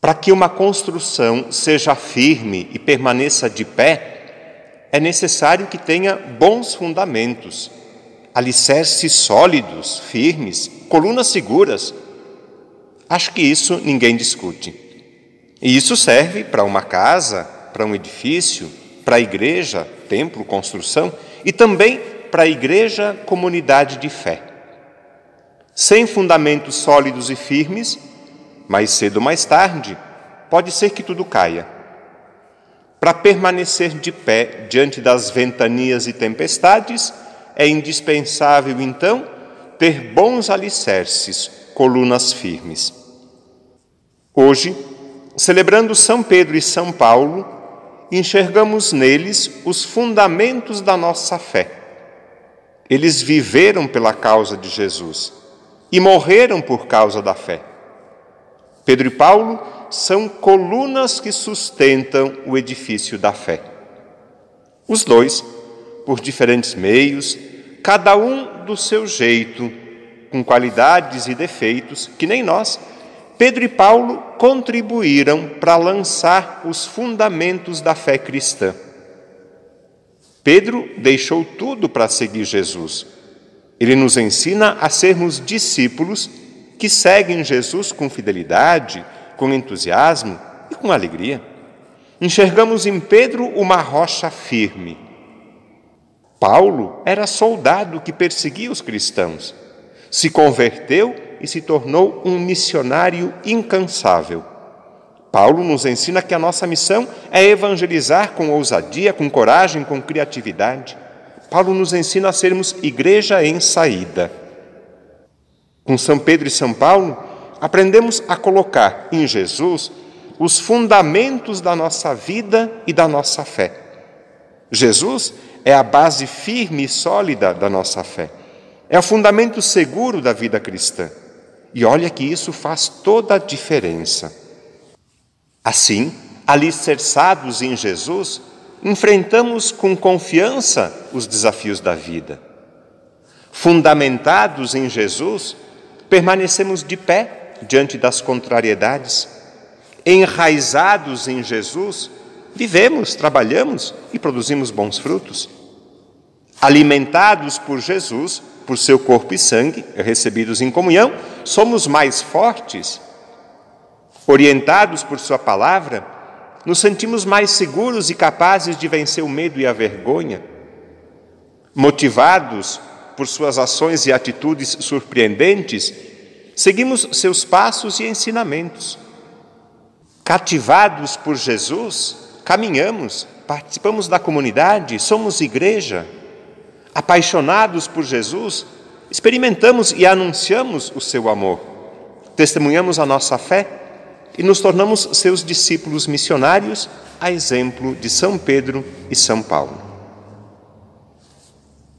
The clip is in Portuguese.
Para que uma construção seja firme e permaneça de pé, é necessário que tenha bons fundamentos, alicerces sólidos, firmes, colunas seguras. Acho que isso ninguém discute. E isso serve para uma casa, para um edifício, para a igreja, templo, construção, e também para a igreja, comunidade de fé. Sem fundamentos sólidos e firmes, mais cedo ou mais tarde, pode ser que tudo caia. Para permanecer de pé diante das ventanias e tempestades, é indispensável, então, ter bons alicerces, colunas firmes. Hoje, celebrando São Pedro e São Paulo, enxergamos neles os fundamentos da nossa fé. Eles viveram pela causa de Jesus e morreram por causa da fé. Pedro e Paulo são colunas que sustentam o edifício da fé. Os dois, por diferentes meios, cada um do seu jeito, com qualidades e defeitos que nem nós, Pedro e Paulo contribuíram para lançar os fundamentos da fé cristã. Pedro deixou tudo para seguir Jesus. Ele nos ensina a sermos discípulos que seguem Jesus com fidelidade, com entusiasmo e com alegria. Enxergamos em Pedro uma rocha firme. Paulo era soldado que perseguia os cristãos. Se converteu e se tornou um missionário incansável. Paulo nos ensina que a nossa missão é evangelizar com ousadia, com coragem, com criatividade. Paulo nos ensina a sermos igreja em saída. Com São Pedro e São Paulo, aprendemos a colocar em Jesus os fundamentos da nossa vida e da nossa fé. Jesus é a base firme e sólida da nossa fé. É o fundamento seguro da vida cristã. E olha que isso faz toda a diferença. Assim, alicerçados em Jesus, enfrentamos com confiança os desafios da vida. Fundamentados em Jesus, permanecemos de pé diante das contrariedades. Enraizados em Jesus, vivemos, trabalhamos e produzimos bons frutos. Alimentados por Jesus, por seu corpo e sangue, recebidos em comunhão, somos mais fortes. Orientados por Sua palavra, nos sentimos mais seguros e capazes de vencer o medo e a vergonha. Motivados por Suas ações e atitudes surpreendentes, seguimos seus passos e ensinamentos. Cativados por Jesus, caminhamos, participamos da comunidade, somos igreja apaixonados por Jesus, experimentamos e anunciamos o seu amor, testemunhamos a nossa fé e nos tornamos seus discípulos missionários, a exemplo de São Pedro e São Paulo.